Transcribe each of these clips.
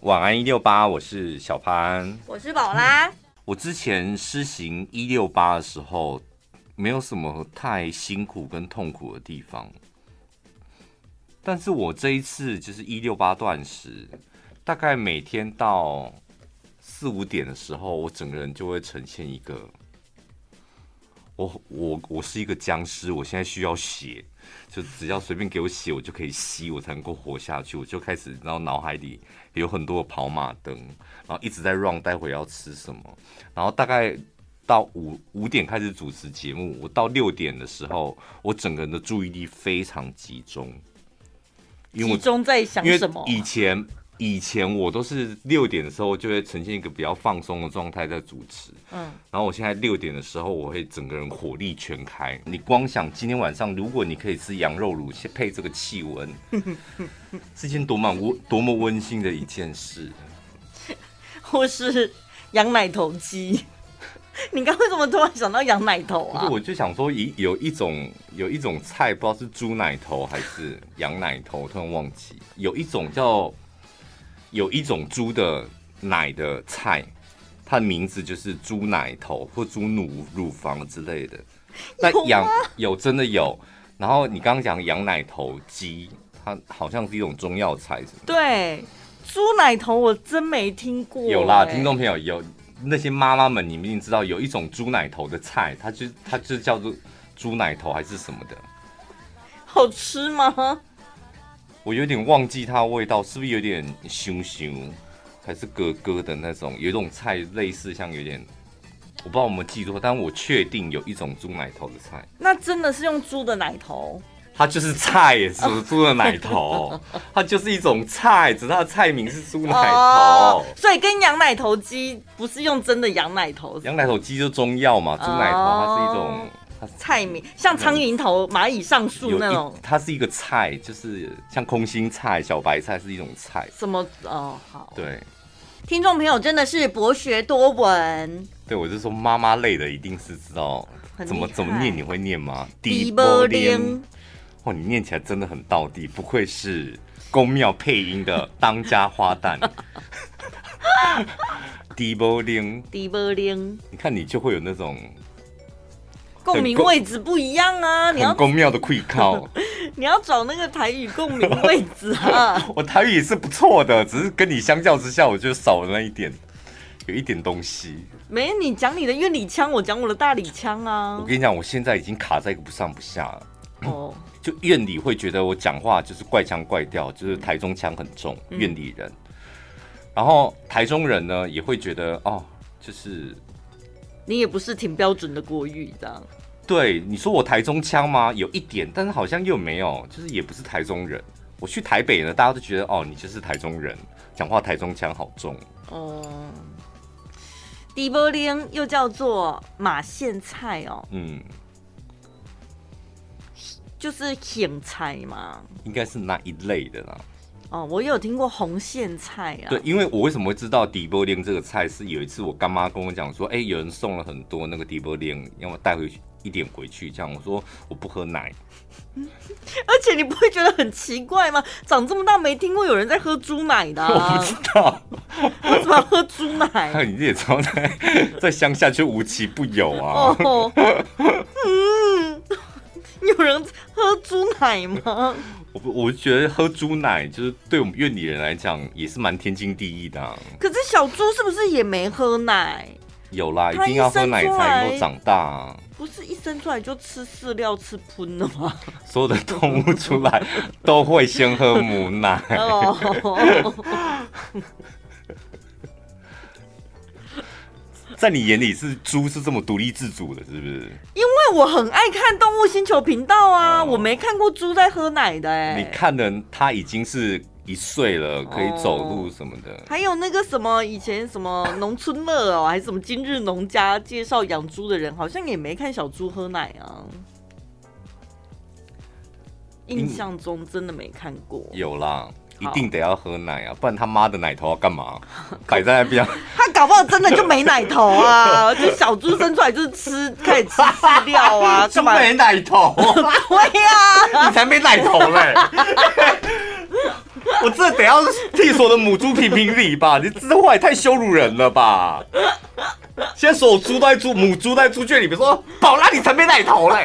晚安一六八，我是小潘，我是宝拉。嗯、我之前施行一六八的时候，没有什么太辛苦跟痛苦的地方，但是我这一次就是一六八断食，大概每天到四五点的时候，我整个人就会呈现一个，我我我是一个僵尸，我现在需要血。就只要随便给我血，我就可以吸，我才能够活下去。我就开始，然后脑海里有很多的跑马灯，然后一直在 run，待会要吃什么。然后大概到五五点开始主持节目，我到六点的时候，我整个人的注意力非常集中，因为我集中在想什么？以前。以前我都是六点的时候就会呈现一个比较放松的状态在主持，嗯，然后我现在六点的时候我会整个人火力全开。你光想今天晚上，如果你可以吃羊肉炉配这个气温，是件多么温多么温馨的一件事。或是羊奶头鸡，你刚为什么突然想到羊奶头啊？我就想说，一有一种有一种菜，不知道是猪奶头还是羊奶头，突然忘记，有一种叫。有一种猪的奶的菜，它的名字就是猪奶头或猪乳乳房之类的。那羊有，有真的有，然后你刚刚讲羊奶头鸡，它好像是一种中药材，是吗？对，猪奶头我真没听过。有啦，听众朋友有那些妈妈们，你们一定知道有一种猪奶头的菜，它就它就叫做猪奶头还是什么的？好吃吗？我有点忘记它的味道，是不是有点熊熊，还是咯咯的那种？有一种菜类似像有点，我不知道我们记住，但我确定有一种猪奶头的菜。那真的是用猪的奶头？它就是菜，是猪的奶头，它就是一种菜，只是它的菜名是猪奶头。哦，所以跟羊奶头鸡不是用真的羊奶头？羊奶头鸡就中药嘛，猪奶头它是一种。菜名像苍蝇头、蚂蚁上树那种，它是一个菜，就是像空心菜、小白菜是一种菜。什么哦？好，对，听众朋友真的是博学多闻。对，我就说妈妈类的一定是知道怎么怎么念，你会念吗？滴波铃，哇，你念起来真的很道地，不愧是宫庙配音的当家花旦。滴波铃，滴波铃，你看你就会有那种。共鸣位置不一样啊！你要宫庙的跪靠，你要找那个台语共鸣位置啊！我台语也是不错的，只是跟你相较之下，我就少了那一点，有一点东西。没，你讲你的院里腔，我讲我的大理腔啊！我跟你讲，我现在已经卡在一个不上不下了。哦，就院里会觉得我讲话就是怪腔怪调，就是台中腔很重。嗯、院里人，然后台中人呢也会觉得哦，就是。你也不是挺标准的国语这样。对，你说我台中腔吗？有一点，但是好像又没有，就是也不是台中人。我去台北呢，大家都觉得哦，你就是台中人，讲话台中腔好重。哦、嗯，地波灵又叫做马线菜哦。嗯，就是咸菜嘛。应该是那一类的啦。哦，我有听过红线菜啊。对，因为我为什么会知道底波灵这个菜，是有一次我干妈跟我讲说，哎、欸，有人送了很多那个底波灵，让我带回去一点回去。这样我说我不喝奶，而且你不会觉得很奇怪吗？长这么大没听过有人在喝猪奶的、啊。我不知道，为什么要喝猪奶？你也知道在在乡下就无奇不有啊。哦，嗯，有人喝猪奶吗？我我觉得喝猪奶就是对我们院里人来讲也是蛮天经地义的、啊。可是小猪是不是也没喝奶？有啦，一定要喝奶才能够长大、啊。不是一生出来就吃饲料吃喷了吗？所有的动物出来 都会先喝母奶。在你眼里是猪是这么独立自主的，是不是？因为我很爱看动物星球频道啊，哦、我没看过猪在喝奶的哎、欸。你看的它已经是一岁了，可以走路什么的。哦、还有那个什么以前什么农村乐哦，还是什么今日农家介绍养猪的人，好像也没看小猪喝奶啊。印象中真的没看过。有啦。一定得要喝奶啊，不然他妈的奶头要干嘛？摆在那边，他搞不好真的就没奶头啊！就小猪生出来就是吃，可以吃饲料啊，就没奶头。对呀，你才没奶头嘞！我这得要替所有的母猪评评理吧？你这话也太羞辱人了吧！现在所有猪都在猪母猪在猪圈里面说：“宝拉，你才没奶头嘞！”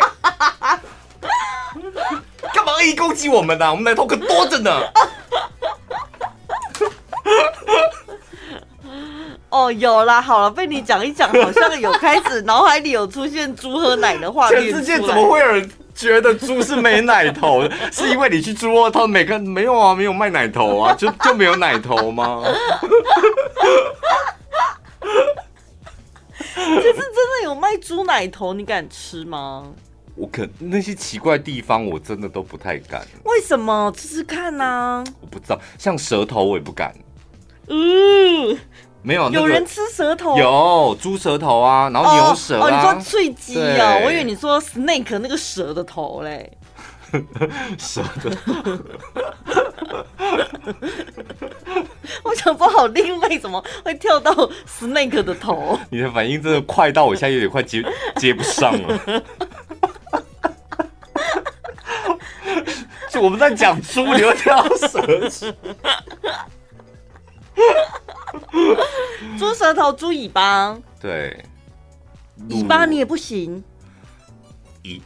干嘛恶意攻击我们呢、啊？我们奶头可多着呢。哦，有啦，好了，被你讲一讲，好像有开始脑海里有出现猪喝奶的画面。全世界怎么会有人觉得猪是没奶头的？是因为你去猪窝，他们每个没有啊，没有卖奶头啊，就就没有奶头吗？可是真的有卖猪奶头，你敢吃吗？我可那些奇怪地方，我真的都不太敢。为什么？吃吃看呢、啊？我不知道，像舌头我也不敢。嗯。没有、那个，有人吃舌头，有猪舌头啊，然后牛舌啊。哦，哦你说脆鸡啊？我以为你说 snake 那个蛇的头嘞。蛇的。我想说，好另类，怎么会跳到 snake 的头？你的反应真的快到我现在有点快接接不上了。就我们在讲猪，你又跳到蛇去。猪舌头、猪尾巴，对，尾巴你也不行。一，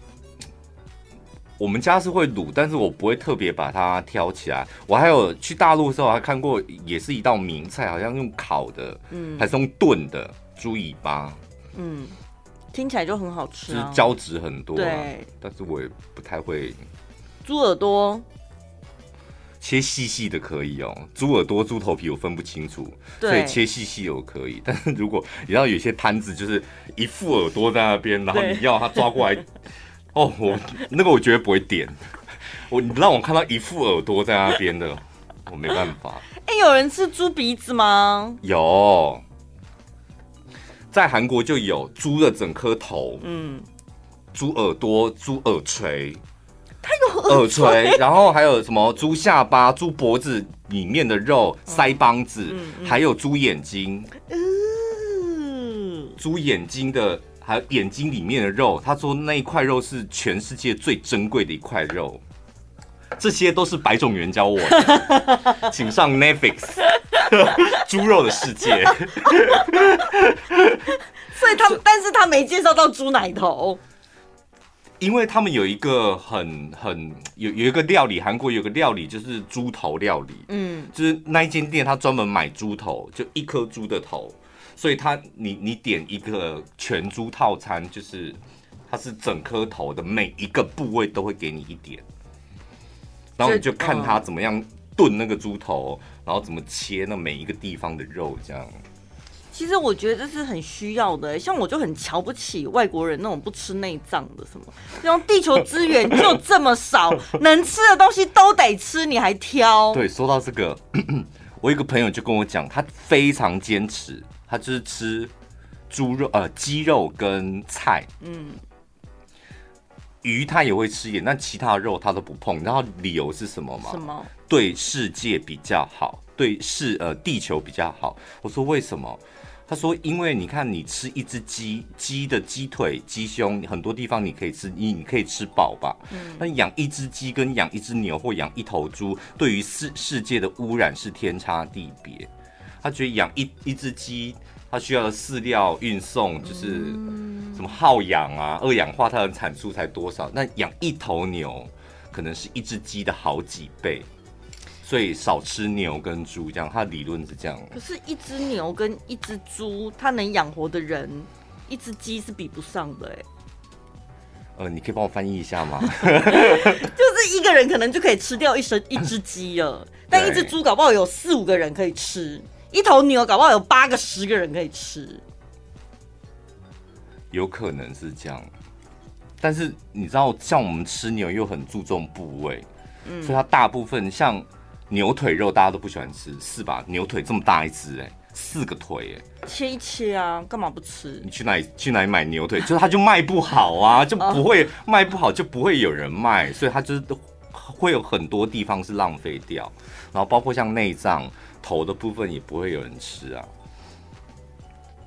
我们家是会卤，但是我不会特别把它挑起来。我还有去大陆的时候还看过，也是一道名菜，好像用烤的，嗯，还是用炖的猪尾巴，嗯，听起来就很好吃，啊，就是胶质很多，啊，对，但是我也不太会。猪耳朵。切细细的可以哦，猪耳朵、猪头皮我分不清楚，所以切细细的我可以。但是如果你知道有些摊子就是一副耳朵在那边，然后你要他抓过来，哦，我那个我绝对不会点。我你让我看到一副耳朵在那边的，我没办法。哎、欸，有人吃猪鼻子吗？有，在韩国就有猪的整颗头，嗯，猪耳朵、猪耳垂。耳垂，然后还有什么猪下巴、猪脖子里面的肉、腮帮子，还有猪眼睛，猪眼睛的，还有眼睛里面的肉。他说那一块肉是全世界最珍贵的一块肉。这些都是白种元教我的，请上 Netflix，猪肉的世界。所以他，但是他没介绍到猪奶头。因为他们有一个很很有有一个料理，韩国有个料理就是猪头料理，嗯，就是那一间店他专门买猪头，就一颗猪的头，所以他你你点一个全猪套餐，就是它是整颗头的每一个部位都会给你一点，然后你就看他怎么样炖那个猪头，然后怎么切那每一个地方的肉这样。其实我觉得这是很需要的，像我就很瞧不起外国人那种不吃内脏的什么，这种地球资源就这么少，能吃的东西都得吃，你还挑？对，说到这个，我一个朋友就跟我讲，他非常坚持，他就是吃猪肉、呃鸡肉跟菜，嗯，鱼他也会吃一点，但其他的肉他都不碰。然后理由是什么吗？什么？对世界比较好，对世呃地球比较好。我说为什么？他说：“因为你看，你吃一只鸡，鸡的鸡腿、鸡胸，很多地方你可以吃，你你可以吃饱吧？嗯。那养一只鸡跟养一只牛或养一头猪，对于世世界的污染是天差地别。他觉得养一一只鸡，它需要的饲料运送就是什么耗氧啊，二氧化碳的产出才多少？那养一头牛，可能是一只鸡的好几倍。”所以少吃牛跟猪，这样他的理论是这样。可是，一只牛跟一只猪，它能养活的人，一只鸡是比不上的哎。呃，你可以帮我翻译一下吗？就是一个人可能就可以吃掉一生一只鸡了，但一只猪搞不好有四五个人可以吃，一头牛搞不好有八个十个人可以吃。有可能是这样，但是你知道，像我们吃牛又很注重部位，嗯，所以它大部分像。牛腿肉大家都不喜欢吃，是吧？牛腿这么大一只，哎，四个腿，哎，切一切啊，干嘛不吃？你去哪里去哪里买牛腿？就是它就卖不好啊，就不会卖不好，就不会有人卖，所以它就是会有很多地方是浪费掉，然后包括像内脏头的部分也不会有人吃啊，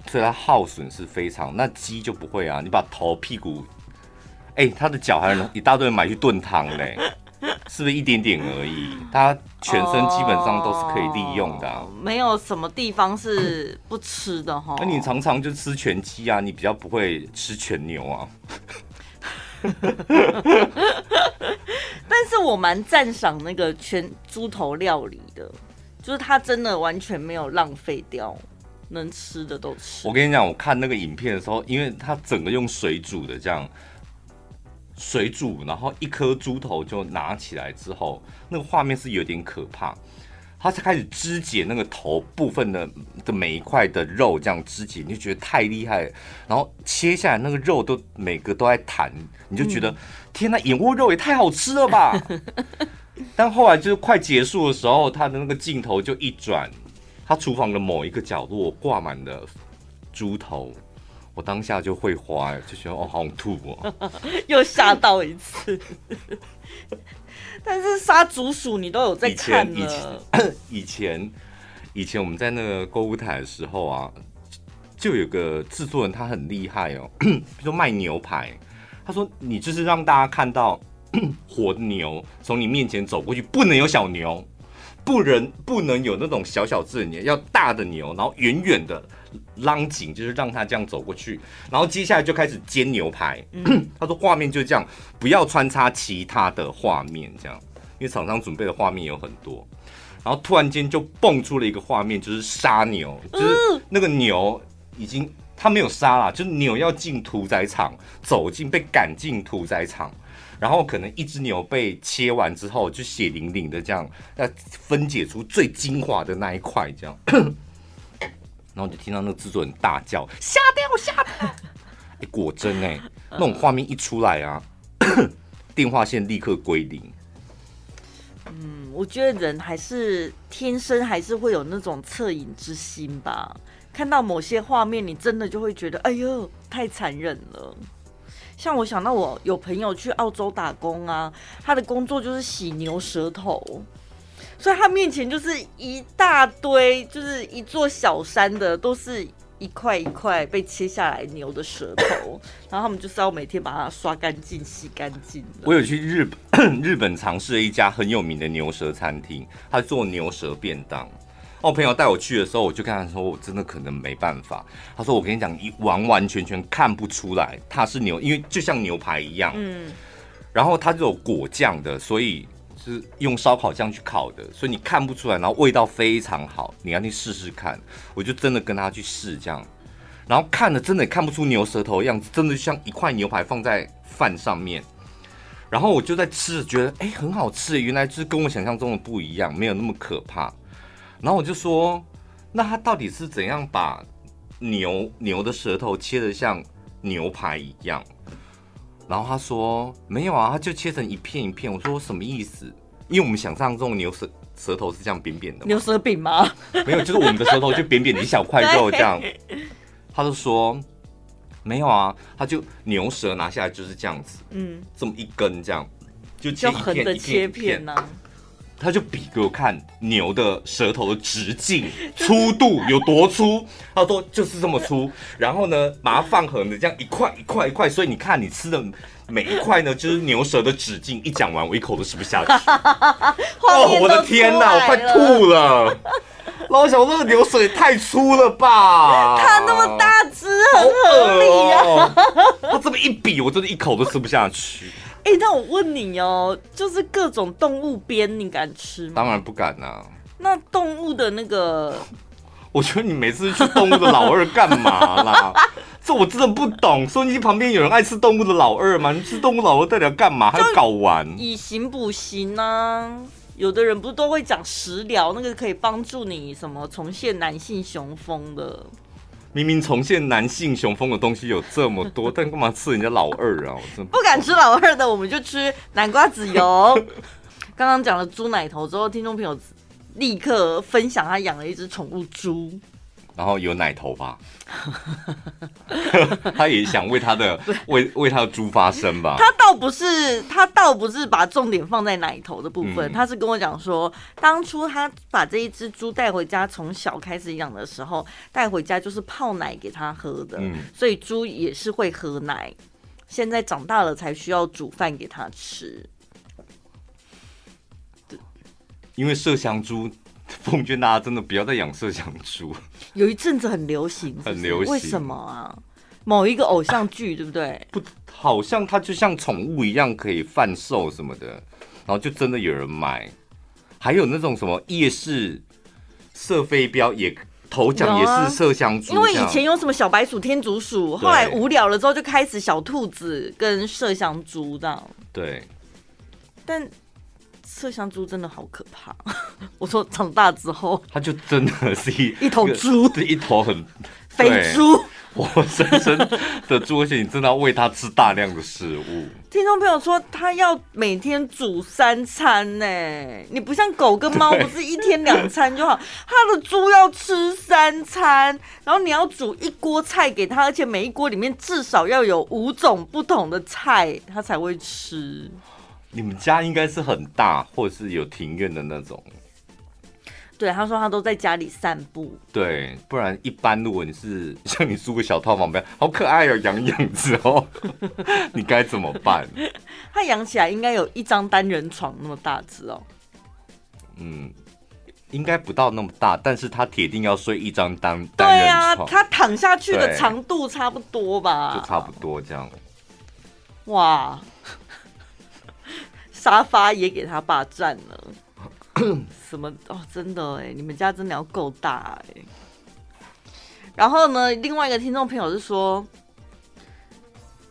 所以它耗损是非常。那鸡就不会啊，你把头屁股，哎，它的脚还有一大堆人买去炖汤嘞。是不是一点点而已？它全身基本上都是可以利用的、啊哦，没有什么地方是不吃的哈。那你常常就吃全鸡啊，你比较不会吃全牛啊。但是我蛮赞赏那个全猪头料理的，就是它真的完全没有浪费掉，能吃的都吃。我跟你讲，我看那个影片的时候，因为它整个用水煮的这样。水煮，然后一颗猪头就拿起来之后，那个画面是有点可怕。他才开始肢解那个头部分的的每一块的肉，这样肢解，你就觉得太厉害了。然后切下来那个肉都每个都在弹，你就觉得、嗯、天呐，眼窝肉也太好吃了吧！但后来就是快结束的时候，他的那个镜头就一转，他厨房的某一个角落挂满了猪头。我当下就会花，就觉得哦，好想吐哦，又吓到一次。但是杀竹鼠你都有在看以前以前以前我们在那个购物台的时候啊，就有个制作人他很厉害哦，比如说卖牛排，他说你就是让大家看到 活的牛从你面前走过去，不能有小牛，不能不能有那种小小只的牛，要大的牛，然后远远的。拉紧，就是让他这样走过去，然后接下来就开始煎牛排。嗯、他说画面就这样，不要穿插其他的画面，这样，因为厂商准备的画面有很多。然后突然间就蹦出了一个画面，就是杀牛，就是那个牛已经他没有杀了，就是牛要进屠宰场，走进被赶进屠宰场，然后可能一只牛被切完之后，就血淋淋的这样，要分解出最精华的那一块，这样。然后就听到那个制作人大叫：“吓掉，吓掉！”哎，果真哎，那种画面一出来啊，电话线立刻归零。嗯，我觉得人还是天生还是会有那种恻隐之心吧。看到某些画面，你真的就会觉得：“哎呦，太残忍了。”像我想到我有朋友去澳洲打工啊，他的工作就是洗牛舌头。所以他面前就是一大堆，就是一座小山的，都是一块一块被切下来牛的舌头，然后他们就是要每天把它刷干净、洗干净。我有去日本，日本尝试了一家很有名的牛舌餐厅，他做牛舌便当。我朋友带我去的时候，我就跟他说：“我真的可能没办法。”他说：“我跟你讲，一完完全全看不出来它是牛，因为就像牛排一样。”嗯。然后它是有果酱的，所以。是用烧烤酱去烤的，所以你看不出来，然后味道非常好。你要去试试看，我就真的跟他去试这样，然后看了真的看不出牛舌头的样子，真的像一块牛排放在饭上面。然后我就在吃，觉得哎、很好吃，原来就是跟我想象中的不一样，没有那么可怕。然后我就说，那他到底是怎样把牛牛的舌头切得像牛排一样？然后他说没有啊，他就切成一片一片。我说什么意思？因为我们想象中牛舌舌头是这样扁扁的，牛舌饼吗？没有，就是我们的舌头就扁扁的一小块肉 这样。他就说没有啊，他就牛舌拿下来就是这样子，嗯，这么一根这样，就切一片一片，切片呢。他就比给我看牛的舌头的直径、粗度有多粗，他说就是这么粗。然后呢，把它放横的这样一块一块一块，所以你看你吃的每一块呢，就是牛舌的直径。一讲完，我一口都吃不下去。哦，我的天哪，我快吐了！老小，这个牛舌也太粗了吧？它那么大只，很合理啊。他这么一比，我真的一口都吃不下去。哎、欸，那我问你哦，就是各种动物鞭，你敢吃吗？当然不敢啊。那动物的那个，我觉得你每次去动物的老二干嘛啦？这我真的不懂。收音机旁边有人爱吃动物的老二吗？你吃动物老二到底要干嘛？还要搞完？以形补形呢？有的人不是都会讲食疗，那个可以帮助你什么重现男性雄风的。明明重现男性雄风的东西有这么多，但干嘛吃人家老二啊？我真不敢吃老二的，我们就吃南瓜籽油。刚刚讲了猪奶头之后，听众朋友立刻分享他养了一只宠物猪。然后有奶头发，他也想为他的 为为他的猪发声吧。他倒不是，他倒不是把重点放在奶头的部分，嗯、他是跟我讲说，当初他把这一只猪带回家，从小开始养的时候，带回家就是泡奶给他喝的，嗯、所以猪也是会喝奶。现在长大了才需要煮饭给他吃。因为麝香猪，奉劝大家真的不要再养麝香猪。有一阵子很流行是是，很流行，为什么啊？某一个偶像剧，对不对？不，好像它就像宠物一样可以贩售什么的，然后就真的有人买。还有那种什么夜市射飞镖也。头奖也是麝香猪，因为以前有什么小白鼠、天竺鼠，后来无聊了之后就开始小兔子跟麝香猪这样。对，但麝香猪真的好可怕。我说长大之后，它就真的是一一头猪，是一头很 肥猪。活生生的猪，而且你真的要喂它吃大量的食物。听众朋友说，它要每天煮三餐呢。你不像狗跟猫，不是一天两餐就好。它的猪要吃三餐，然后你要煮一锅菜给它，而且每一锅里面至少要有五种不同的菜，它才会吃。你们家应该是很大，或者是有庭院的那种。对，他说他都在家里散步。对，不然一般如果你是像你租个小套房，不要好可爱哦，养养之后，你该怎么办？他养起来应该有一张单人床那么大只哦。嗯，应该不到那么大，但是他铁定要睡一张单单人床。对啊，他躺下去的长度差不多吧？就差不多这样。哇，沙发也给他霸占了。什么哦？真的哎，你们家真的要够大哎。然后呢，另外一个听众朋友是说，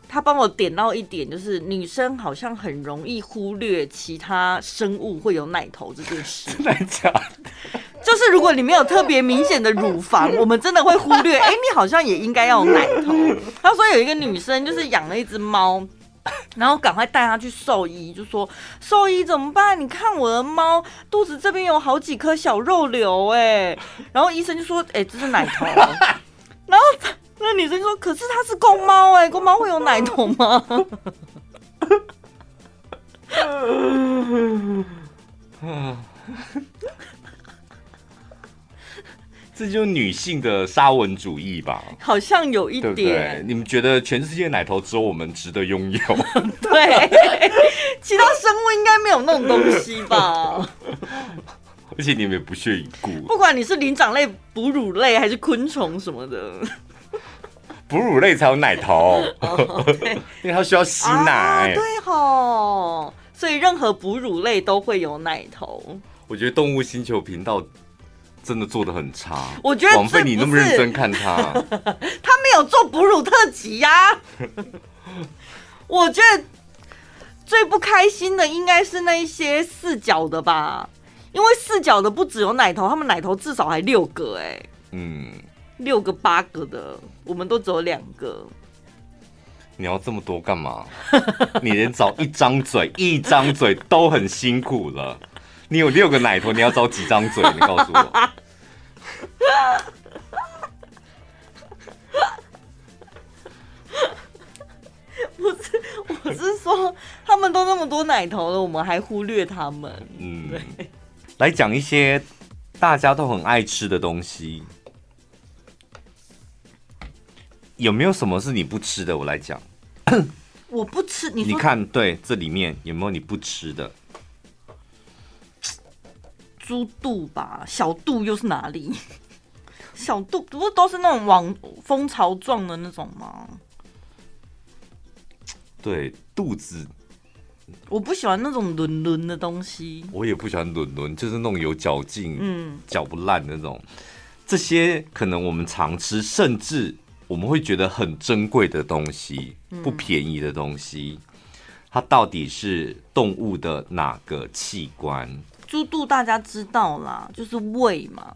他帮我点到一点，就是女生好像很容易忽略其他生物会有奶头这件事。真的假的？就是如果你没有特别明显的乳房，我们真的会忽略。哎，你好像也应该要有奶头。他说有一个女生就是养了一只猫。然后赶快带他去兽医，就说兽医怎么办？你看我的猫肚子这边有好几颗小肉瘤，哎，然后医生就说，哎，这是奶头。然后那女生说，可是它是公猫，哎，公猫会有奶头吗？这就是女性的沙文主义吧？好像有一点。对对，你们觉得全世界奶头只有我们值得拥有？对，其他生物应该没有那种东西吧？而且你们也不屑一顾。不管你是灵长类、哺乳类还是昆虫什么的，哺乳类才有奶头，因为它需要吸奶。啊、对吼，所以任何哺乳类都会有奶头。我觉得动物星球频道。真的做的很差，我觉得枉费你那么认真看他，他没有做哺乳特辑呀、啊。我觉得最不开心的应该是那一些四角的吧，因为四角的不只有奶头，他们奶头至少还六个哎、欸，嗯，六个八个的，我们都只有两个。你要这么多干嘛？你连找一张嘴，一张嘴都很辛苦了。你有六个奶头，你要找几张嘴？你告诉我。不是，我是说，他们都那么多奶头了，我们还忽略他们。嗯，来讲一些大家都很爱吃的东西。有没有什么是你不吃的？我来讲。我不吃，你你看，对，这里面有没有你不吃的？猪肚吧，小肚又是哪里？小肚不是都是那种网蜂巢状的那种吗？对，肚子，我不喜欢那种轮轮的东西。我也不喜欢轮轮，就是那种有嚼劲、嗯，嚼不烂那种。这些可能我们常吃，甚至我们会觉得很珍贵的东西，不便宜的东西，嗯、它到底是动物的哪个器官？猪肚大家知道啦，就是胃嘛。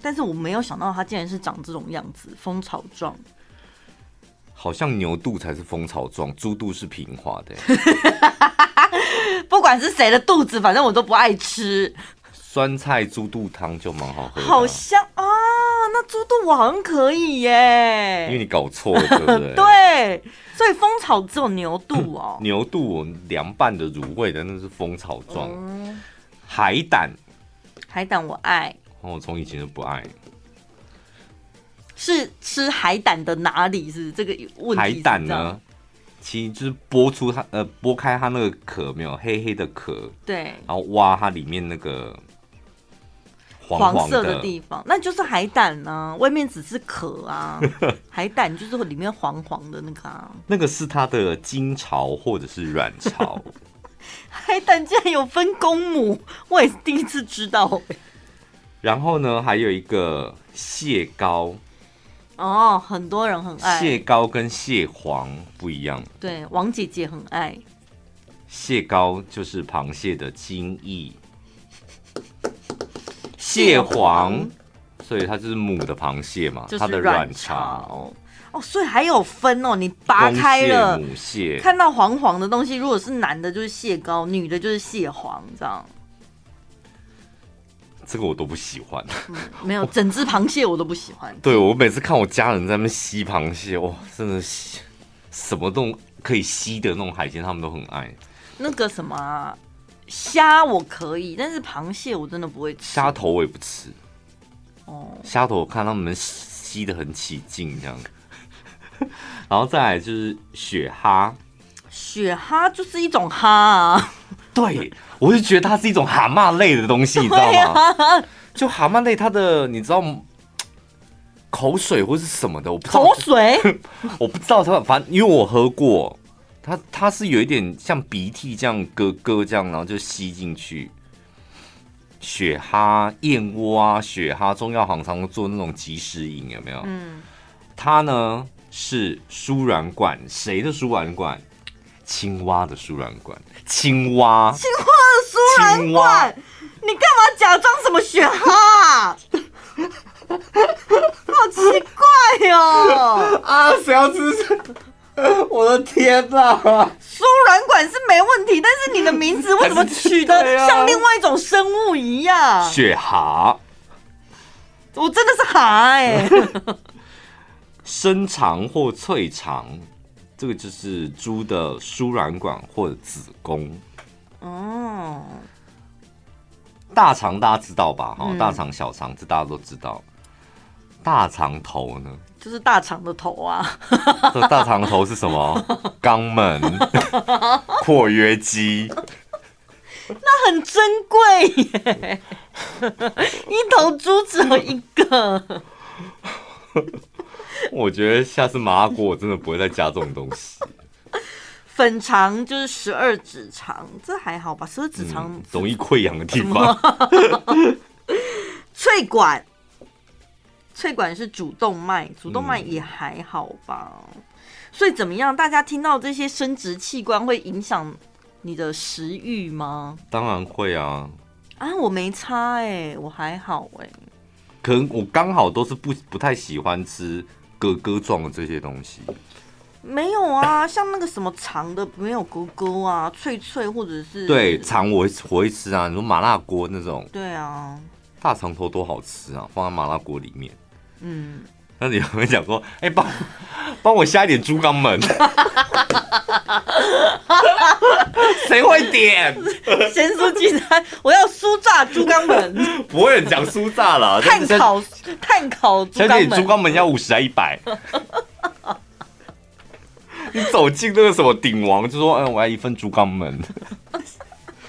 但是我没有想到它竟然是长这种样子，蜂巢状。好像牛肚才是蜂巢状，猪肚是平滑的。不管是谁的肚子，反正我都不爱吃。酸菜猪肚汤就蛮好喝。好香啊，那猪肚我好像可以耶。因为你搞错了，对不对？对，所以蜂巢只有牛肚哦。牛肚凉拌的卤味的那是蜂巢状。嗯海胆，海胆我爱。我从以前就不爱。是吃海胆的哪里是这个问题？海胆呢？其实就是剥出它呃剥开它那个壳，没有黑黑的壳，对，然后挖它里面那个黄，黄，黄色的地方，那就是海胆呢、啊，外面只是壳啊，海胆就是里面黄黄的那个啊，那个是它的精巢或者是卵巢。海胆竟然有分公母，我也是第一次知道。然后呢，还有一个蟹膏。哦，很多人很爱。蟹膏跟蟹黄不一样。对，王姐姐很爱。蟹膏就是螃蟹的精液，蟹黄，所以它就是母的螃蟹嘛，就是、它的卵巢。哦，所以还有分哦，你拔开了，母蟹看到黄黄的东西，如果是男的，就是蟹膏；女的，就是蟹黄，这样。这个我都不喜欢。嗯、没有，整只螃蟹我都不喜欢。对，我每次看我家人在那边吸螃蟹，哇，真的吸什么都可以吸的那种海鲜，他们都很爱。那个什么虾我可以，但是螃蟹我真的不会吃。虾头我也不吃。哦，虾头我看他们吸的很起劲，这样。然后再来就是雪蛤，雪蛤就是一种蛤啊。对，我就觉得它是一种蛤蟆类的东西，你知道吗？就蛤蟆类，它的你知道口水或是什么的，我不知道。口水？我不知道它，反正因为我喝过，它它是有一点像鼻涕这样咯咯这样，然后就吸进去。雪蛤、燕窝啊，雪蛤，中药行常做那种即食饮，有没有？嗯，它呢？是输卵管，谁的输卵管？青蛙的输卵管。青蛙，青蛙的输卵管。你干嘛假装什么雪蛤？好奇怪哟、哦！啊，谁要吃？我的天哪！输卵管是没问题，但是你的名字为什么取得 像另外一种生物一样？雪蛤。我真的是蛤哎、欸。深肠或脆肠，这个就是猪的输卵管或者子宫。哦，大肠大家知道吧？哈、嗯，大肠、小肠这大家都知道。大肠头呢？就是大肠的头啊。这 大肠头是什么？肛门、括约肌。那很珍贵耶！一头猪只有一个。我觉得下次麻辣锅我真的不会再加这种东西。粉肠就是十二指肠，这还好吧？十二指肠、嗯、容易溃疡的地方。脆管，脆管是主动脉，主动脉也还好吧？嗯、所以怎么样？大家听到这些生殖器官会影响你的食欲吗？当然会啊！啊，我没差哎、欸，我还好哎、欸。可能我刚好都是不不太喜欢吃。咯咯状的这些东西。没有啊，像那个什么长的没有哥哥啊，脆脆或者是对肠我会我会吃啊，你说麻辣锅那种。对啊，大肠头多好吃啊，放在麻辣锅里面。嗯，那你有没有讲过，哎、欸，帮帮我下一点猪肛门？谁会点咸酥鸡餐？我要酥炸猪肛门。不会讲酥炸了，炭烤炭烤猪肛门。小姐，猪肛门要五十还一百？你走进那个什么鼎王，就说：“嗯，我要一份猪肛门。”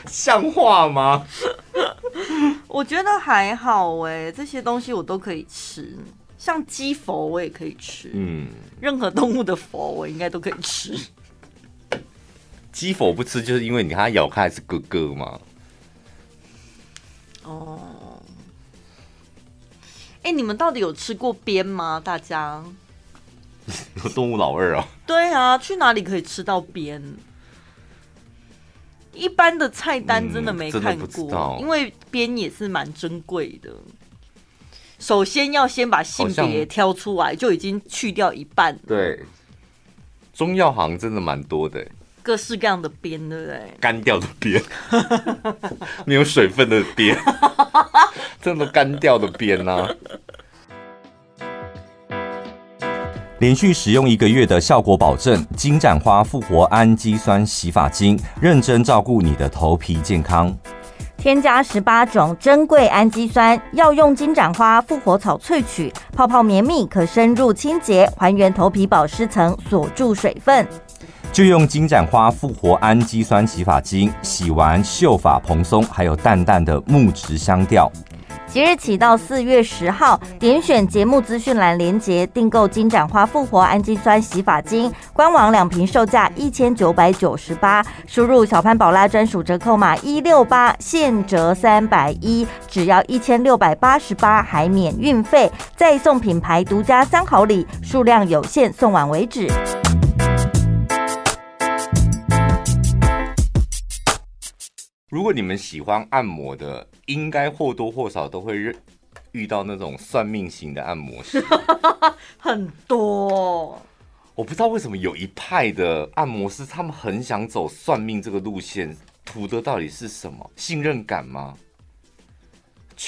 像话吗？我觉得还好哎，这些东西我都可以吃，像鸡佛我也可以吃，嗯，任何动物的佛我应该都可以吃。鸡佛不吃，就是因为你看它咬开还是咯咯嘛。哦，哎，你们到底有吃过鞭吗？大家？有动物老二啊？对啊，去哪里可以吃到鞭？一般的菜单真的没看过，嗯、因为鞭也是蛮珍贵的。首先要先把性别挑出来，就已经去掉一半。对，中药行真的蛮多的。各式各样的边，对不对？干掉的边，没有水分的边，这么干掉的边呢、啊？连续使用一个月的效果保证，金盏花复活氨基酸洗发精，认真照顾你的头皮健康。添加十八种珍贵氨基酸，药用金盏花复活草萃取，泡泡绵密，可深入清洁，还原头皮保湿层，锁住水分。就用金盏花复活氨基酸洗发精，洗完秀发蓬松，还有淡淡的木质香调。即日起到四月十号，点选节目资讯栏连接订购金盏花复活氨基酸洗发精，官网两瓶售价一千九百九十八，输入小潘宝拉专属折扣码一六八，现折三百一，只要一千六百八十八，还免运费，再送品牌独家三好礼，数量有限，送完为止。如果你们喜欢按摩的，应该或多或少都会遇到那种算命型的按摩师，很多。我不知道为什么有一派的按摩师，他们很想走算命这个路线，图的到底是什么？信任感吗？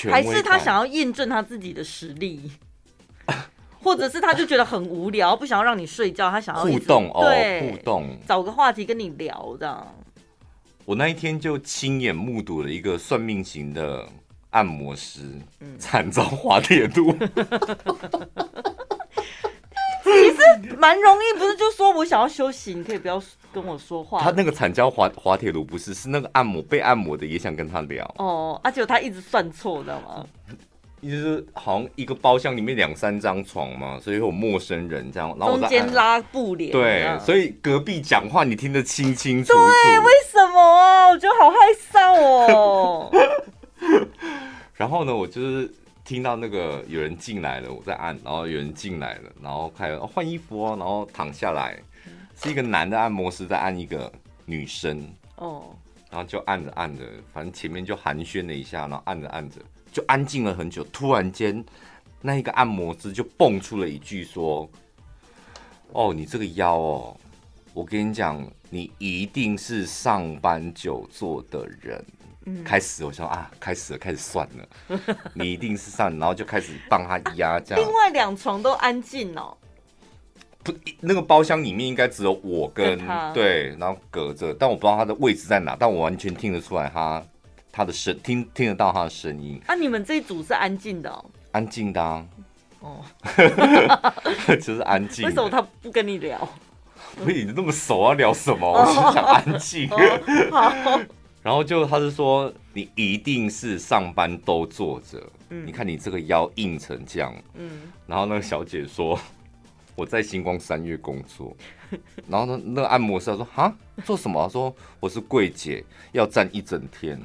还是他想要验证他自己的实力？或者是他就觉得很无聊，不想要让你睡觉，他想要互动哦，对，互动，找个话题跟你聊这样。我那一天就亲眼目睹了一个算命型的按摩师惨遭滑铁卢。其实蛮容易，不是就说我想要休息，你可以不要跟我说话。他那个惨遭滑滑铁卢不是，是那个按摩被按摩的也想跟他聊。哦，而且他一直算错，知道吗？就是好像一个包厢里面两三张床嘛，所以有陌生人这样，然后我中间拉布帘，对，所以隔壁讲话你听得清清楚楚。对，为什么啊？我觉得好害臊哦。然后呢，我就是听到那个有人进来了，我在按，然后有人进来了，然后开始换衣服哦，然后躺下来，是一个男的按摩师在按一个女生哦，然后就按着按着，反正前面就寒暄了一下，然后按着按着。就安静了很久，突然间，那一个按摩师就蹦出了一句说：“哦，你这个腰哦，我跟你讲，你一定是上班久坐的人。嗯”开始，我想啊，开始了，开始算了，你一定是上，然后就开始帮他压这样。另外两床都安静哦，不，那个包厢里面应该只有我，跟对，然后隔着，但我不知道他的位置在哪，但我完全听得出来他。他的声听听得到他的声音啊！你们这一组是安静的哦，安静的啊，哦 就是安静。为什么他不跟你聊？不是你那么熟啊，聊什么？我只是想安静。好，然后就他是说，你一定是上班都坐着，嗯，你看你这个腰硬成这样，嗯。然后那个小姐说，我在星光三月工作。然后呢，那个按摩师他说，哈，做什么？他说我是柜姐，要站一整天。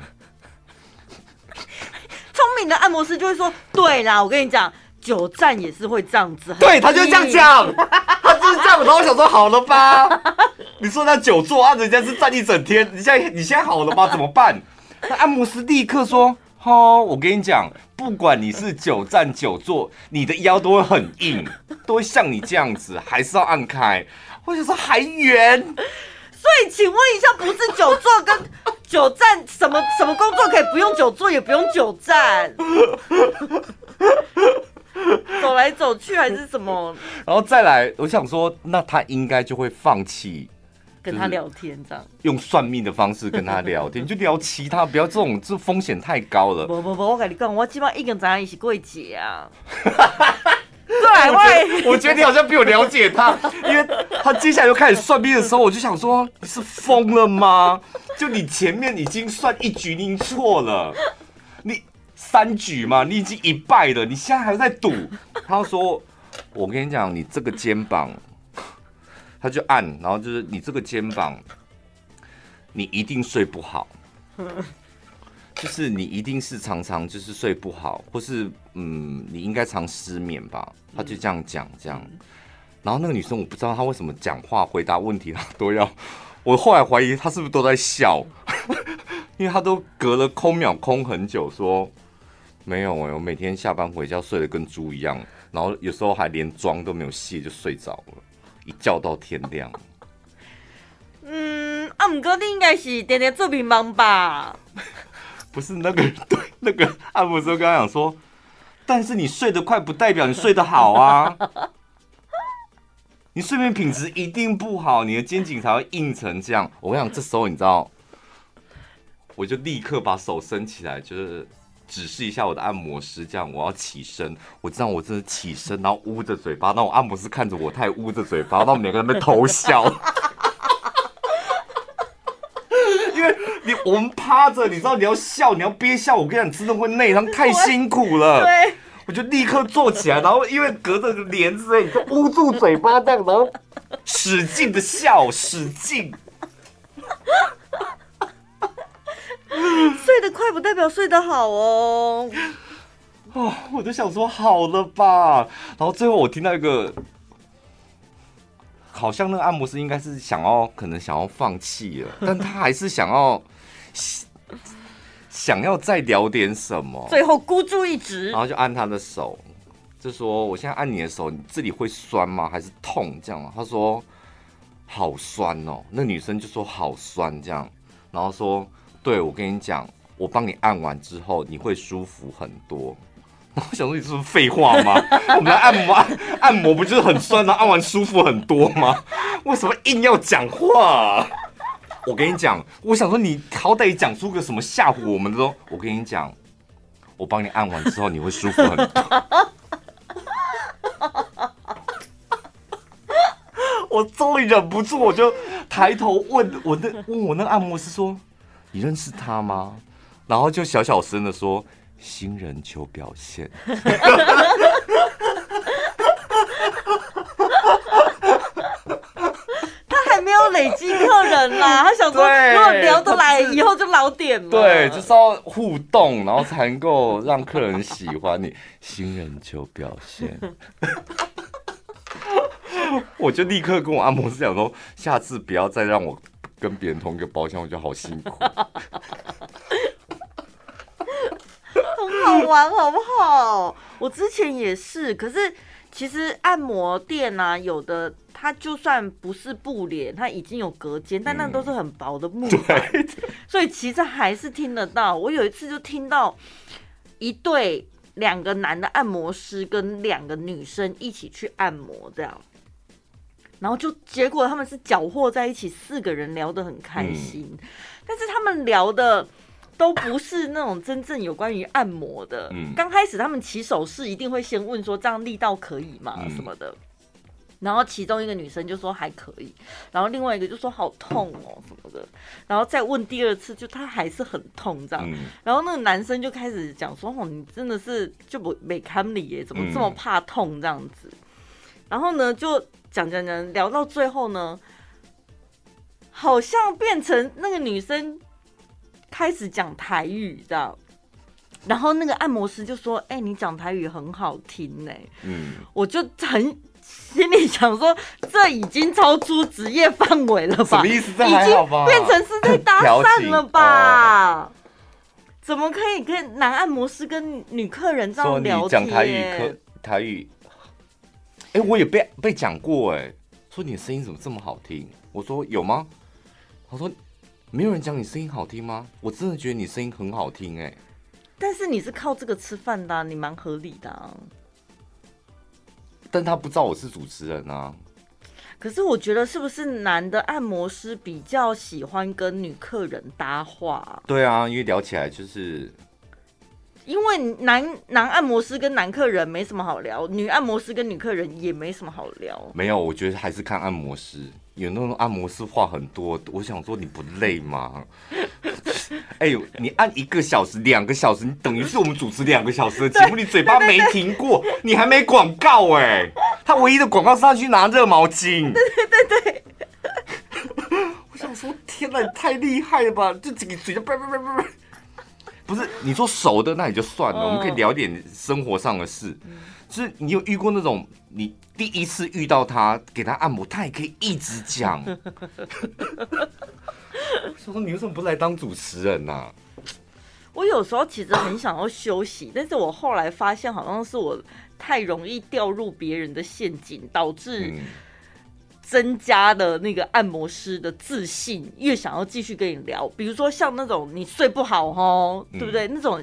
聪明的按摩师就会说：“对啦，我跟你讲，久站也是会这样子。”对，他就这样讲，他就是这样。然后我想说：“好了吧？你说那久坐啊，人家是站一整天。你现在你现在好了吧？怎么办？”那按摩师立刻说：“哦，我跟你讲，不管你是久站久坐，你的腰都会很硬，都会像你这样子，还是要按开。”我想说还远。所以，请问一下，不是久坐跟 久站，什么什么工作可以不用久坐，也不用久站，走来走去还是什么？然后再来，我想说，那他应该就会放弃跟他聊天，这样用算命的方式跟他聊天，就聊其他，不要这种，这风险太高了。不不不，我跟你讲，我基本上一个人一起过节啊。对，我我觉得你好像比我了解他，因为他接下来又开始算命的时候，我就想说，你是疯了吗？就你前面已经算一局，你错了，你三局嘛，你已经一败了，你现在还在赌。他说，我跟你讲，你这个肩膀，他就按，然后就是你这个肩膀，你一定睡不好。就是你一定是常常就是睡不好，或是嗯，你应该常失眠吧？他就这样讲，这样。然后那个女生我不知道她为什么讲话回答问题她都要，我后来怀疑她是不是都在笑，因为她都隔了空秒空很久，说没有哎，我每天下班回家睡得跟猪一样，然后有时候还连妆都没有卸就睡着了，一觉到天亮。嗯，啊，不过你应该是天天做乒乓吧？不是那个对那个按摩师刚刚讲说，但是你睡得快不代表你睡得好啊，你睡眠品质一定不好，你的肩颈才会硬成这样。我跟你讲，这时候你知道，我就立刻把手伸起来，就是指示一下我的按摩师，这样我要起身。我知道我真的起身，然后捂着嘴巴，那我按摩师看着我，他也捂着嘴巴，那我们两个人在偷笑。你我们趴着，你知道你要笑，你要憋笑，我跟你讲，真的会内伤，太辛苦了。对，我就立刻坐起来，然后因为隔着帘子，你就捂住嘴巴，这样，然后 使劲的笑，使劲。睡得快不代表睡得好哦。哦，我就想说好了吧，然后最后我听到一个，好像那个按摩师应该是想要，可能想要放弃了，但他还是想要想要再聊点什么，最后孤注一掷，然后就按他的手，就说我现在按你的手，你这里会酸吗？还是痛？这样，他说好酸哦，那女生就说好酸这样，然后说对，我跟你讲，我帮你按完之后，你会舒服很多。我想说，你这是废话吗？我们来按摩，按摩不就是很酸吗？按完舒服很多吗？为什么硬要讲话？我跟你讲，我想说，你好歹讲出个什么吓唬我们的。我跟你讲，我帮你按完之后，你会舒服很多。我终于忍不住，我就抬头问我那问我那按摩师说：“你认识他吗？”然后就小小声的说。新人求表现，他还没有累积客人啦，他想说如果聊得来，以后就老点了。对，就是要互动，然后才能够让客人喜欢你。新人求表现，我就立刻跟我按摩师讲说，下次不要再让我跟别人同一个包厢，我觉得好辛苦。好玩好不好？我之前也是，可是其实按摩店啊，有的它就算不是布帘，它已经有隔间，但那都是很薄的木板，嗯、所以其实还是听得到。我有一次就听到一对两个男的按摩师跟两个女生一起去按摩，这样，然后就结果他们是搅和在一起，四个人聊得很开心，嗯、但是他们聊的。都不是那种真正有关于按摩的。刚、嗯、开始他们起手势一定会先问说，这样力道可以吗？什么的。嗯、然后其中一个女生就说还可以，然后另外一个就说好痛哦什么的。然后再问第二次，就她还是很痛这样。嗯、然后那个男生就开始讲说：“哦，你真的是就不没看理耶，怎么这么怕痛这样子？”然后呢，就讲讲讲聊到最后呢，好像变成那个女生。开始讲台语，这样，然后那个按摩师就说：“哎、欸，你讲台语很好听呢。”嗯，我就很心里想说，这已经超出职业范围了吧？什么意思？这还好吧？已经变成是在搭讪了吧？哦、怎么可以跟男按摩师跟女客人这样聊天？讲台语，客台语。哎、欸，我也被被讲过，哎，说你的声音怎么这么好听？我说有吗？他说。没有人讲你声音好听吗？我真的觉得你声音很好听哎、欸。但是你是靠这个吃饭的、啊，你蛮合理的、啊。但他不知道我是主持人啊。可是我觉得是不是男的按摩师比较喜欢跟女客人搭话？对啊，因为聊起来就是。因为男男按摩师跟男客人没什么好聊，女按摩师跟女客人也没什么好聊。没有，我觉得还是看按摩师。有那种按摩师话很多，我想说你不累吗？哎呦，你按一个小时、两个小时，你等于是我们主持两个小时的节目，你嘴巴没停过，你还没广告哎。他唯一的广告是他去拿热毛巾。对对对对。我想说，天哪，你太厉害了吧！这几个嘴就叭叭叭叭叭。不是你说熟的那也就算了，我们可以聊点生活上的事。就是你有遇过那种你？第一次遇到他，给他按摩，他也可以一直讲。我说你为什么不来当主持人呢、啊？我有时候其实很想要休息，但是我后来发现，好像是我太容易掉入别人的陷阱，导致增加了那个按摩师的自信，越想要继续跟你聊。比如说像那种你睡不好哦，对不对？那种。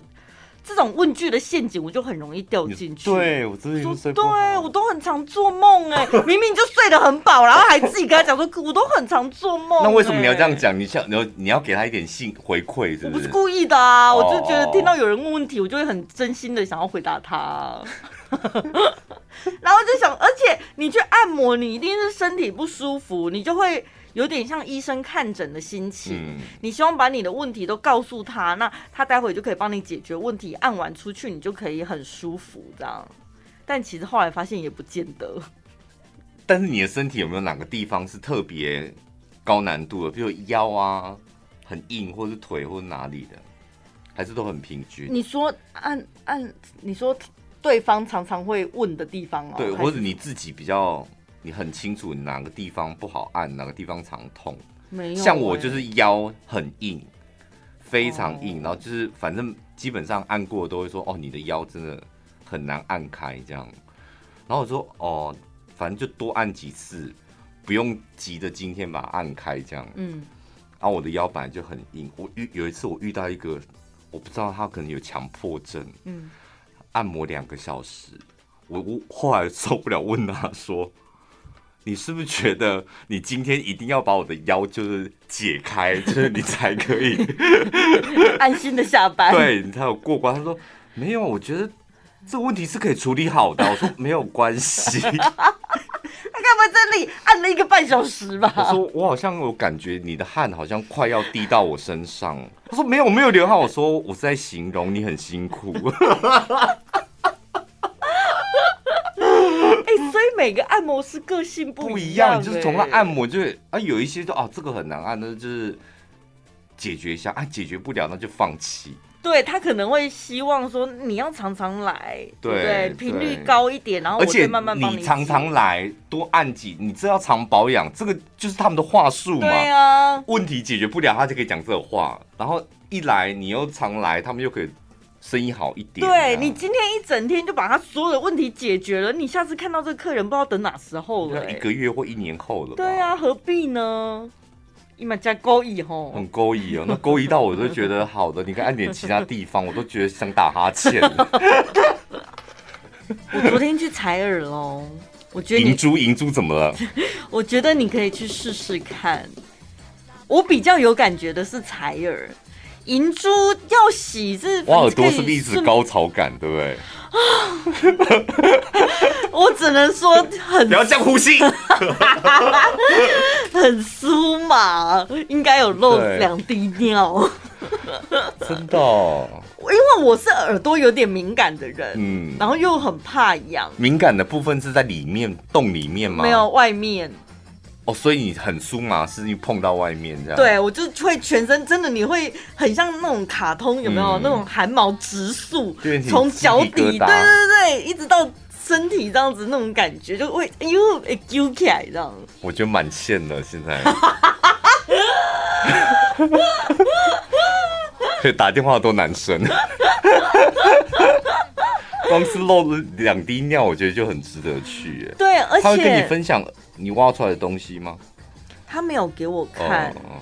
这种问句的陷阱，我就很容易掉进去。对，我真的说，对我都很常做梦哎，明明就睡得很饱，然后还自己跟他讲说，我都很常做梦。那为什么你要这样讲？你想，你要你要给他一点信回馈，是不是？我不是故意的啊，我就觉得听到有人问问题，我就会很真心的想要回答他。然后就想，而且你去按摩，你一定是身体不舒服，你就会有点像医生看诊的心情。嗯、你希望把你的问题都告诉他，那他待会就可以帮你解决问题。按完出去，你就可以很舒服这样。但其实后来发现也不见得。但是你的身体有没有哪个地方是特别高难度的？比如腰啊，很硬，或是腿，或是哪里的？还是都很平均？你说按按，你说对方常常会问的地方哦，对，或者你自己比较，你很清楚哪个地方不好按，哪个地方常痛。没有，像我就是腰很硬，非常硬，哦、然后就是反正基本上按过都会说，哦，你的腰真的很难按开这样。然后我说，哦，反正就多按几次，不用急着今天把它按开这样。嗯，然后我的腰本来就很硬，我遇有一次我遇到一个。我不知道他可能有强迫症，嗯，按摩两个小时，我我后来受不了，问他说：“你是不是觉得你今天一定要把我的腰就是解开，就是你才可以 安心的下班？对，你才有过关。”他说：“没有，我觉得这个问题是可以处理好的。”我说：“没有关系。”他该不会在那里按了一个半小时吧？我说我好像有感觉你的汗好像快要滴到我身上。他说没有没有流汗。我说我是在形容你很辛苦。哎、欸，所以每个按摩师个性不一样，欸，就是从他按摩就会啊，有一些就哦这个很难按，那就是解决一下啊，解决不了那就放弃。对，他可能会希望说你要常常来，对不对？频率高一点，然后而且慢慢。你常常来，多按几，你这要常保养，这个就是他们的话术嘛。对啊，问题解决不了，他就可以讲这种话。然后一来你又常来，他们又可以生意好一点。对，你今天一整天就把他所有的问题解决了，你下次看到这个客人不知道等哪时候了，一个月或一年后了。对啊，何必呢？你们家勾引吼，很勾引哦，那勾引到我都觉得好的，你可以按点其他地方，我都觉得想打哈欠。我昨天去采耳喽，我觉得银珠银珠怎么了？我觉得你可以去试试看。我比较有感觉的是采耳，银珠要洗是，挖耳朵是一直高潮感，对不对？我只能说很，不要这样呼吸，很酥嘛，应该有漏两滴尿，真的、哦。因为我是耳朵有点敏感的人，嗯，然后又很怕痒。敏感的部分是在里面洞里面吗？没有，外面。哦，所以你很酥麻，是你碰到外面这样？对，我就会全身真的，你会很像那种卡通，有没有、嗯、那种汗毛直竖，从脚底，对对对，一直到身体这样子那种感觉，就会哎呦哎揪起来这样。我觉得蛮羡的，现在 可以打电话都男生，光是漏了两滴尿，我觉得就很值得去。对，而且他会跟你分享。你挖出来的东西吗？他没有给我看，oh.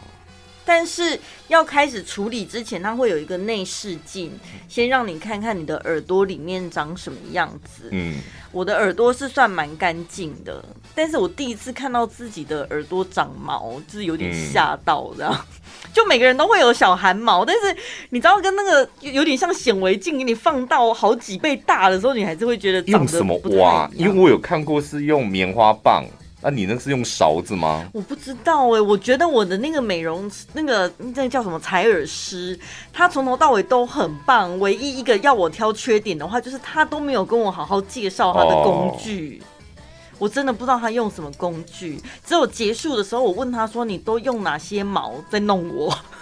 但是要开始处理之前，他会有一个内视镜，先让你看看你的耳朵里面长什么样子。嗯，我的耳朵是算蛮干净的，但是我第一次看到自己的耳朵长毛，就是有点吓到这样。嗯、就每个人都会有小汗毛，但是你知道，跟那个有点像显微镜给你放到好几倍大的时候，你还是会觉得长得用什么挖？因为我有看过是用棉花棒。那、啊、你那是用勺子吗？我不知道哎、欸，我觉得我的那个美容那个那个叫什么采耳师，他从头到尾都很棒。唯一一个要我挑缺点的话，就是他都没有跟我好好介绍他的工具。哦、我真的不知道他用什么工具。只有结束的时候，我问他说：“你都用哪些毛在弄我？”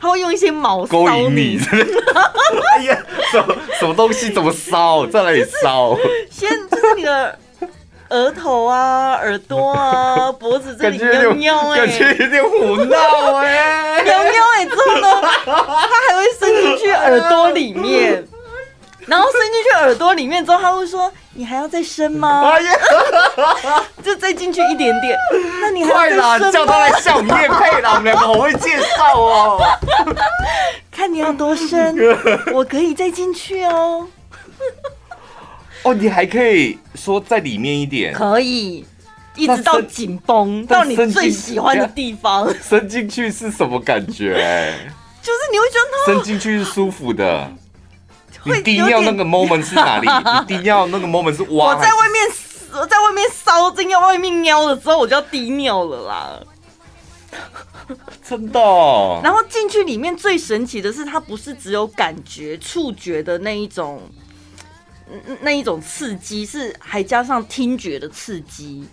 他会用一些毛勾引你。哎呀，什么什么东西怎么烧？在哪里烧？先就是你的。额头啊，耳朵啊，脖子这里喵喵哎，感觉有点胡闹哎，喵喵哎，之后呢，他还会伸进去耳朵里面，然后伸进去耳朵里面之后，他会说：“你还要再伸吗？” 就再进去一点点。那你还要再伸吗？叫他来向我们业配啦，我们两个好会介绍哦。看你要多深，我可以再进去哦。哦，你还可以说在里面一点，可以一直到紧绷，到你最喜欢的地方。伸 进去是什么感觉？就是你会觉得伸进去是舒服的。你滴尿那个 moment 是哪里？你滴尿那个 moment 是哇？我在外面我在外面烧，正要外面尿的时候，我就要滴尿了啦。真的、哦。然后进去里面最神奇的是，它不是只有感觉、触觉的那一种，那一种刺激，是还加上听觉的刺激，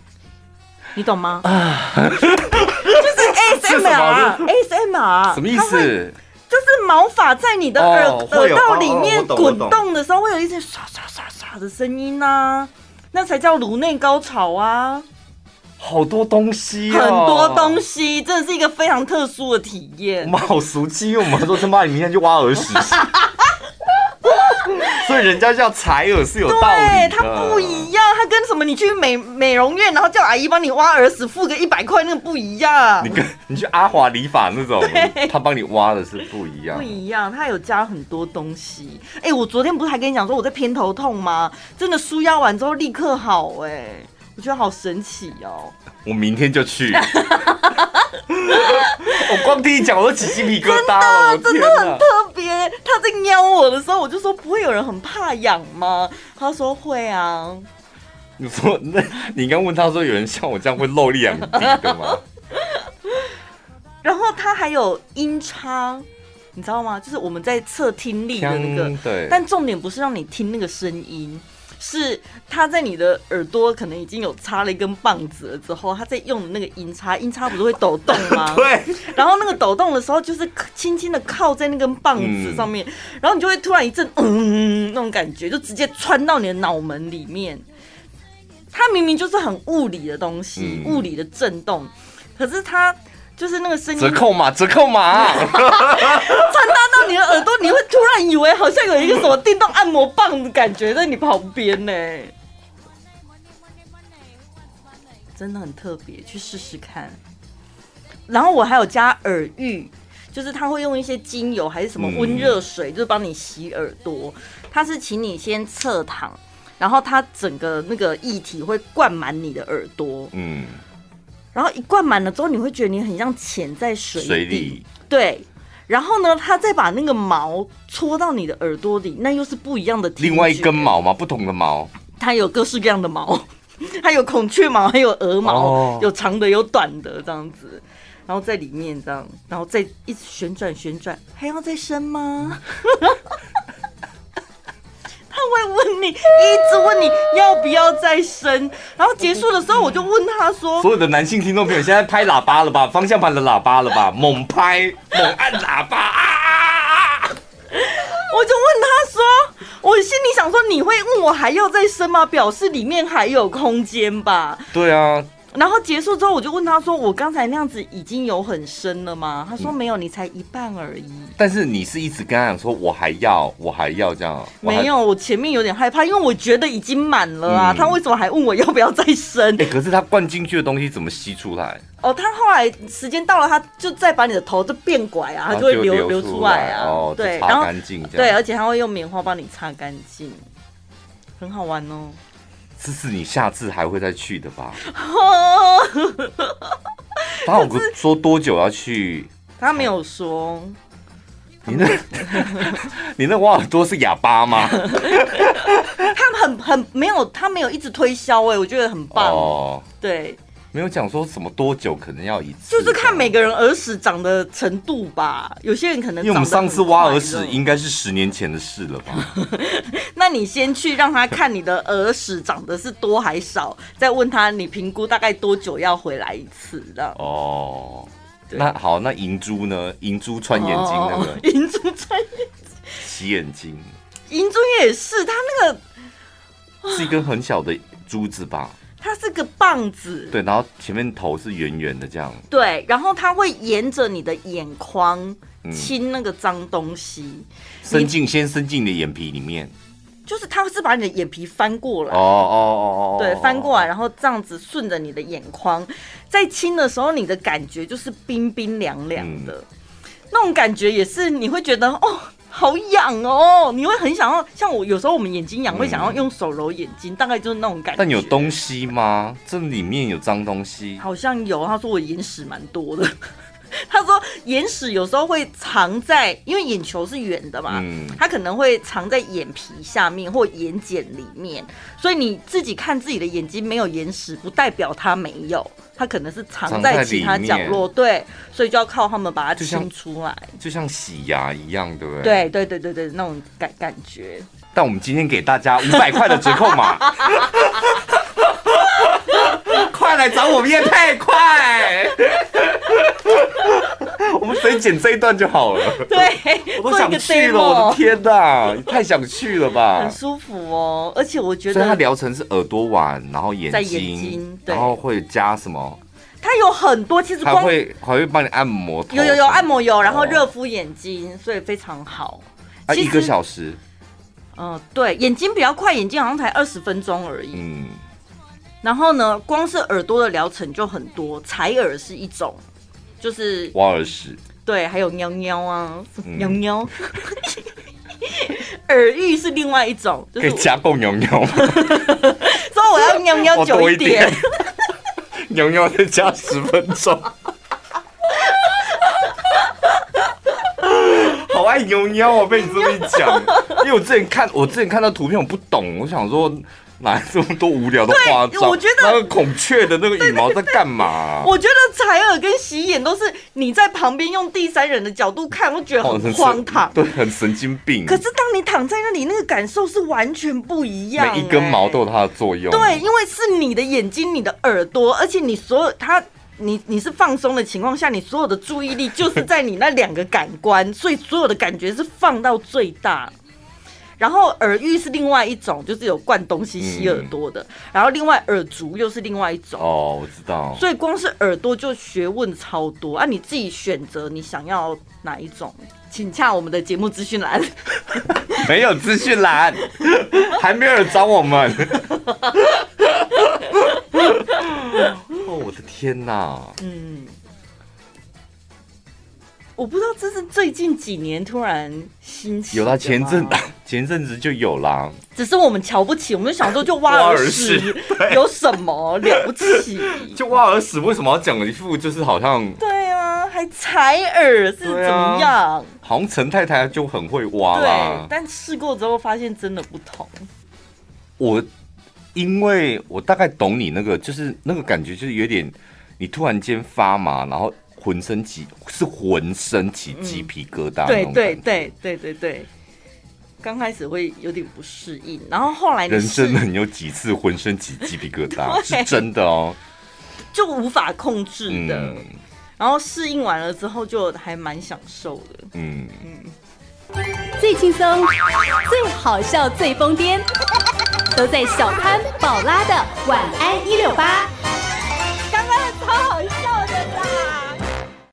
你懂吗？啊，就是 ASMR，ASMR 什么意思？就是毛发在你的耳、哦、耳道里面滚动的时候，会有一些唰唰唰唰的声音呐、啊，那才叫颅内高潮啊！好多东西、哦，很多东西，真的是一个非常特殊的体验。我们好俗气，因为我们说他妈，你明天就挖耳屎。所以人家叫采耳是有道理的，它不一样，它跟什么你去美美容院，然后叫阿姨帮你挖耳屎，付个一百块，那个不一样。你跟你去阿华理发那种，他帮你挖的是不一样，不一样，他有加很多东西。哎、欸，我昨天不是还跟你讲说我在偏头痛吗？真的舒压完之后立刻好、欸，哎，我觉得好神奇哦。我明天就去。我光听你讲，我都起鸡皮疙瘩了。真的，真的很特别。他在撩我的时候，我就说不会有人很怕痒吗？他说会啊。你说那，你刚问他说有人像我这样会露力很低的吗？然后他还有音叉，你知道吗？就是我们在测听力的那个。对。但重点不是让你听那个声音。是他在你的耳朵可能已经有插了一根棒子了之后，他在用的那个音叉，音叉不是会抖动吗？对。然后那个抖动的时候，就是轻轻的靠在那根棒子上面，嗯、然后你就会突然一阵嗯那种感觉，就直接穿到你的脑门里面。它明明就是很物理的东西，嗯、物理的震动，可是它。就是那个声音，折扣码，折扣码，传达到你的耳朵，你会突然以为好像有一个什么电动按摩棒的感觉在你旁边呢，真的很特别，去试试看。然后我还有加耳浴，就是他会用一些精油还是什么温热水，就是帮你洗耳朵。他是请你先侧躺，然后他整个那个液体会灌满你的耳朵，嗯。然后一灌满了之后，你会觉得你很像潜在水里。对，然后呢，他再把那个毛戳到你的耳朵里，那又是不一样的。另外一根毛吗？不同的毛。它有各式各样的毛，它有孔雀毛，还有鹅毛，哦、有长的，有短的，这样子。然后在里面这样，然后再一直旋转旋转，还要再伸吗？会问你，一直问你要不要再生，然后结束的时候，我就问他说：“所有的男性听众朋友，现在拍喇叭了吧？方向盘的喇叭了吧？猛拍，猛按喇叭啊！”我就问他说：“我心里想说，你会问我还要再生吗？表示里面还有空间吧？”对啊。然后结束之后，我就问他说：“我刚才那样子已经有很深了吗？”他说：“没有，你才一半而已。”但是你是一直跟他讲说：“我还要，我还要这样。”没有，我前面有点害怕，因为我觉得已经满了啊。嗯、他为什么还问我要不要再生？哎、欸，可是他灌进去的东西怎么吸出来？哦，他后来时间到了，他就再把你的头就变拐啊，他就会流流出来啊。哦，对，擦干净。对，而且他会用棉花帮你擦干净，很好玩哦。这是你下次还会再去的吧？他有说多久要去？他没有说。你那，你那挖耳朵是哑巴吗？他很很没有，他没有一直推销哎，我觉得很棒哦。对。没有讲说什么多久可能要一次，就是看每个人耳屎长的程度吧。有些人可能因为我们上次挖耳屎应该是十年前的事了吧？那你先去让他看你的耳屎长的是多还少，再问他你评估大概多久要回来一次这样。哦，那好，那银珠呢？银珠穿眼睛那个，哦、银珠穿眼睛，洗眼睛。银珠也是，它那个是一根很小的珠子吧？它是个棒子，对，然后前面头是圆圆的这样，对，然后它会沿着你的眼眶亲那个脏东西，伸进先伸进你的眼皮里面，就是它是把你的眼皮翻过来，哦哦哦哦，对，翻过来，然后这样子顺着你的眼眶，在亲的时候，你的感觉就是冰冰凉凉的，那种感觉也是你会觉得哦。好痒哦！你会很想要，像我有时候我们眼睛痒，会想要用手揉眼睛，嗯、大概就是那种感觉。但有东西吗？这里面有脏东西？好像有。他说我眼屎蛮多的。他说眼屎有时候会藏在，因为眼球是圆的嘛，嗯，它可能会藏在眼皮下面或眼睑里面，所以你自己看自己的眼睛没有眼屎，不代表它没有，它可能是藏在其他角落，对，所以就要靠他们把它清出来，就像，就像洗牙一样，对不对？对对对对对，那种感感觉。但我们今天给大家五百块的折扣码。快来找我们业配，快！我们随剪这一段就好了。对，我都想去了，我的天哪，你太想去了吧？很舒服哦，而且我觉得，所以它疗程是耳朵丸，然后眼睛，眼睛然后会加什么？它有很多，其实还会还会帮你按摩，有有有按摩油，然后热敷眼睛，所以非常好。啊，一个小时。嗯，对，眼睛比较快，眼睛好像才二十分钟而已。嗯。然后呢，光是耳朵的疗程就很多，采耳是一种，就是挖耳屎，对，还有喵喵啊，嗯、喵喵，耳浴是另外一种，就是、可以加购喵喵吗？说我要喵喵久一点，喵喵再加十分钟，好爱喵喵哦！被你这么一讲，因为我之前看，我之前看到图片我不懂，我想说。哪 来这么多无聊的花招？我觉得那个孔雀的那个羽毛在干嘛、啊？我觉得采耳跟洗眼都是你在旁边用第三人的角度看，我觉得很荒唐、哦，对，很神经病。可是当你躺在那里，那个感受是完全不一样、欸。每一根毛都有它的作用。对，因为是你的眼睛、你的耳朵，而且你所有它，你你是放松的情况下，你所有的注意力就是在你那两个感官，所以所有的感觉是放到最大。然后耳浴是另外一种，就是有灌东西吸耳朵的。嗯、然后另外耳烛又是另外一种。哦，我知道。所以光是耳朵就学问超多啊！你自己选择你想要哪一种，请洽我们的节目资讯栏。没有资讯栏，还没有人找我们。哦，我的天哪！嗯。我不知道这是最近几年突然兴起，有啦，前阵 前阵子就有啦。只是我们瞧不起，我们就想说就挖耳屎，有什么了不起？就挖耳屎，为什么要讲一副就是好像？对啊，还采耳是怎么样？啊、好像陈太太就很会挖啦。对，但试过之后发现真的不同。我因为我大概懂你那个，就是那个感觉，就是有点你突然间发麻，然后。浑身起是浑身起鸡皮疙瘩，对对对对对对，刚开始会有点不适应，然后后来人生能有几次浑身起鸡皮疙瘩是真的哦，就无法控制的，嗯、然后适应完了之后就还蛮享受的，嗯。嗯，最轻松、最好笑、最疯癫，都在小潘宝拉的晚安一六八。